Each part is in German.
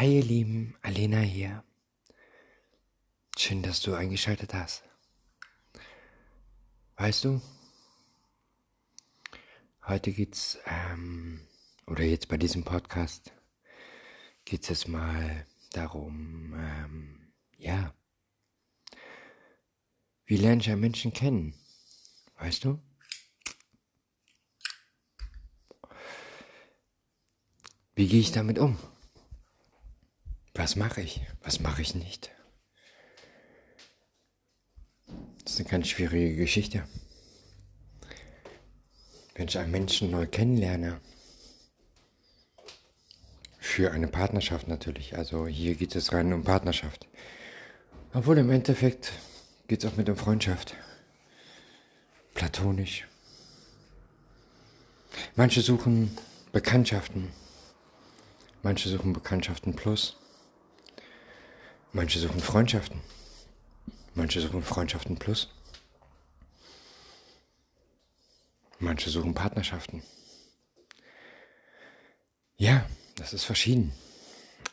Hi ihr Lieben, Alena hier. Schön, dass du eingeschaltet hast. Weißt du, heute geht's, ähm, oder jetzt bei diesem Podcast, geht's jetzt mal darum, ähm, ja, wie lerne ich einen Menschen kennen? Weißt du? Wie gehe ich damit um? Was mache ich? Was mache ich nicht? Das ist eine ganz schwierige Geschichte. Wenn ich einen Menschen neu kennenlerne, für eine Partnerschaft natürlich, also hier geht es rein um Partnerschaft. Obwohl im Endeffekt geht es auch mit um Freundschaft. Platonisch. Manche suchen Bekanntschaften. Manche suchen Bekanntschaften plus. Manche suchen Freundschaften. Manche suchen Freundschaften plus. Manche suchen Partnerschaften. Ja, das ist verschieden.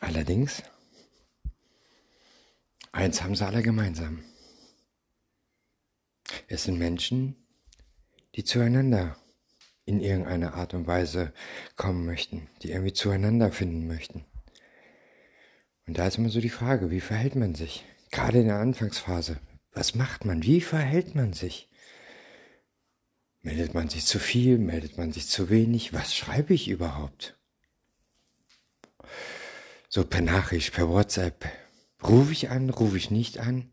Allerdings, eins haben sie alle gemeinsam. Es sind Menschen, die zueinander in irgendeiner Art und Weise kommen möchten, die irgendwie zueinander finden möchten. Und da ist immer so die Frage, wie verhält man sich? Gerade in der Anfangsphase. Was macht man? Wie verhält man sich? Meldet man sich zu viel? Meldet man sich zu wenig? Was schreibe ich überhaupt? So per Nachricht, per WhatsApp. Rufe ich an? Rufe ich nicht an?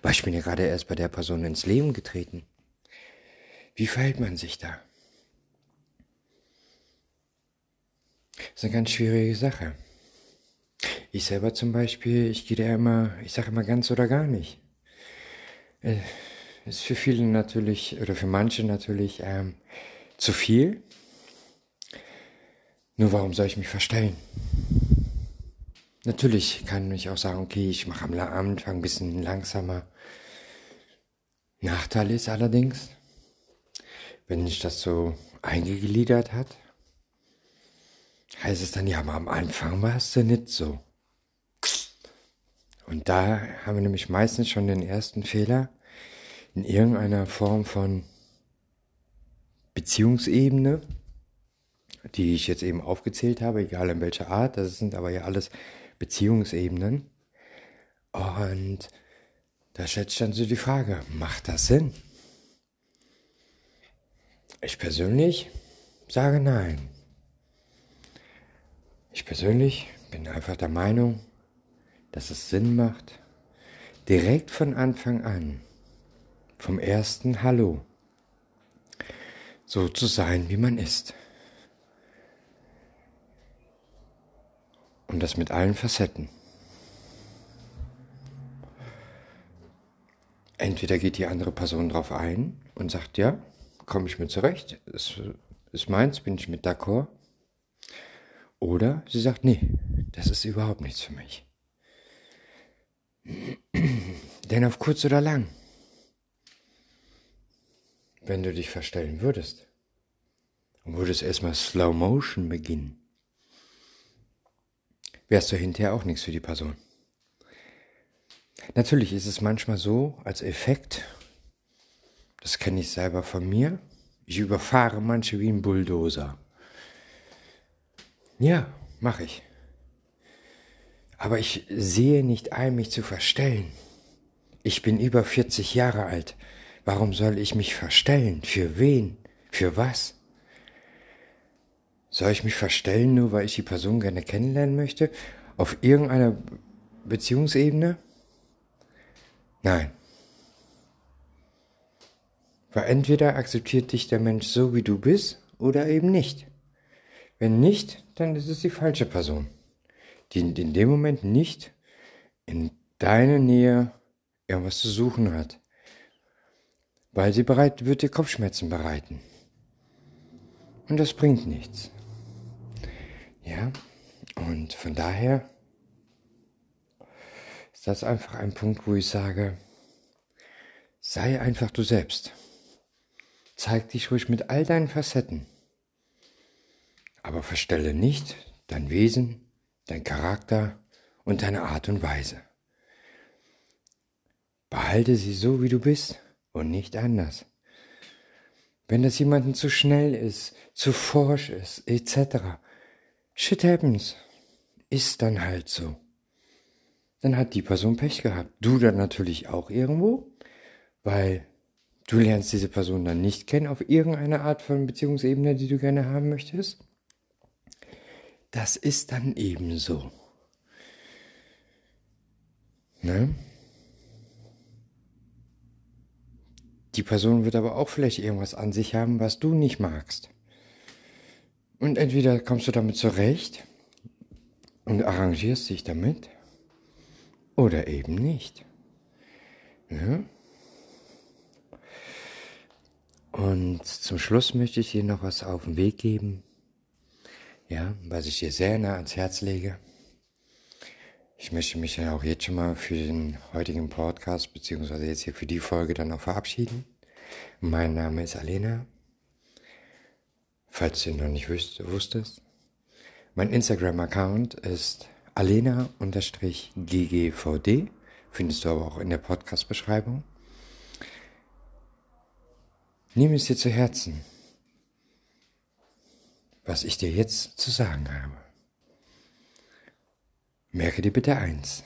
Weil ich bin ja gerade erst bei der Person ins Leben getreten. Wie verhält man sich da? Das ist eine ganz schwierige Sache. Ich selber zum Beispiel, ich gehe da immer, ich sage immer ganz oder gar nicht. Äh, ist für viele natürlich, oder für manche natürlich ähm, zu viel. Nur warum soll ich mich verstellen? Natürlich kann ich auch sagen, okay, ich mache am Anfang ein bisschen langsamer. Nachteil ist allerdings, wenn sich das so eingegliedert hat, heißt es dann, ja, aber am Anfang war es ja nicht so. Und da haben wir nämlich meistens schon den ersten Fehler in irgendeiner Form von Beziehungsebene, die ich jetzt eben aufgezählt habe, egal in welcher Art, das sind aber ja alles Beziehungsebenen. Und da stellt sich dann so die Frage, macht das Sinn? Ich persönlich sage nein. Ich persönlich bin einfach der Meinung, dass es Sinn macht, direkt von Anfang an, vom ersten Hallo, so zu sein, wie man ist. Und das mit allen Facetten. Entweder geht die andere Person drauf ein und sagt, ja, komme ich mit zurecht, ist, ist meins, bin ich mit d'accord. Oder sie sagt, nee, das ist überhaupt nichts für mich. Denn auf kurz oder lang, wenn du dich verstellen würdest und würdest erstmal Slow Motion beginnen, wärst du hinterher auch nichts für die Person. Natürlich ist es manchmal so, als Effekt, das kenne ich selber von mir, ich überfahre manche wie ein Bulldozer. Ja, mache ich. Aber ich sehe nicht ein, mich zu verstellen. Ich bin über 40 Jahre alt. Warum soll ich mich verstellen? Für wen? Für was? Soll ich mich verstellen, nur weil ich die Person gerne kennenlernen möchte? Auf irgendeiner Beziehungsebene? Nein. Weil entweder akzeptiert dich der Mensch so, wie du bist, oder eben nicht. Wenn nicht, dann ist es die falsche Person die in dem Moment nicht in deiner Nähe irgendwas zu suchen hat, weil sie bereit wird dir Kopfschmerzen bereiten. Und das bringt nichts. Ja, und von daher ist das einfach ein Punkt, wo ich sage, sei einfach du selbst. Zeig dich ruhig mit all deinen Facetten. Aber verstelle nicht dein Wesen, dein Charakter, und deine Art und Weise. Behalte sie so, wie du bist und nicht anders. Wenn das jemandem zu schnell ist, zu forsch ist, etc. Shit happens. Ist dann halt so. Dann hat die Person Pech gehabt. Du dann natürlich auch irgendwo, weil du lernst diese Person dann nicht kennen auf irgendeine Art von Beziehungsebene, die du gerne haben möchtest. Das ist dann eben so. Ne? Die Person wird aber auch vielleicht irgendwas an sich haben, was du nicht magst. Und entweder kommst du damit zurecht und arrangierst dich damit oder eben nicht. Ja? Und zum Schluss möchte ich dir noch was auf den Weg geben, ja, was ich dir sehr nah ans Herz lege. Ich möchte mich dann auch jetzt schon mal für den heutigen Podcast, beziehungsweise jetzt hier für die Folge dann auch verabschieden. Mein Name ist Alena. Falls du noch nicht wusstest. Mein Instagram-Account ist alena-ggvd. Findest du aber auch in der Podcast-Beschreibung. Nimm es dir zu Herzen, was ich dir jetzt zu sagen habe. Merke dir bitte eins.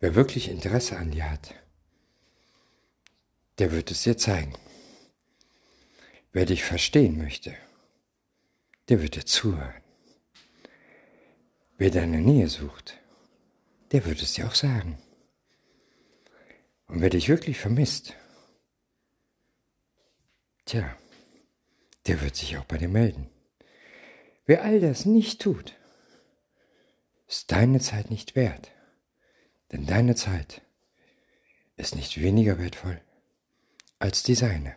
Wer wirklich Interesse an dir hat, der wird es dir zeigen. Wer dich verstehen möchte, der wird dir zuhören. Wer deine Nähe sucht, der wird es dir auch sagen. Und wer dich wirklich vermisst, tja, der wird sich auch bei dir melden. Wer all das nicht tut, ist deine Zeit nicht wert. Denn deine Zeit ist nicht weniger wertvoll als die seine.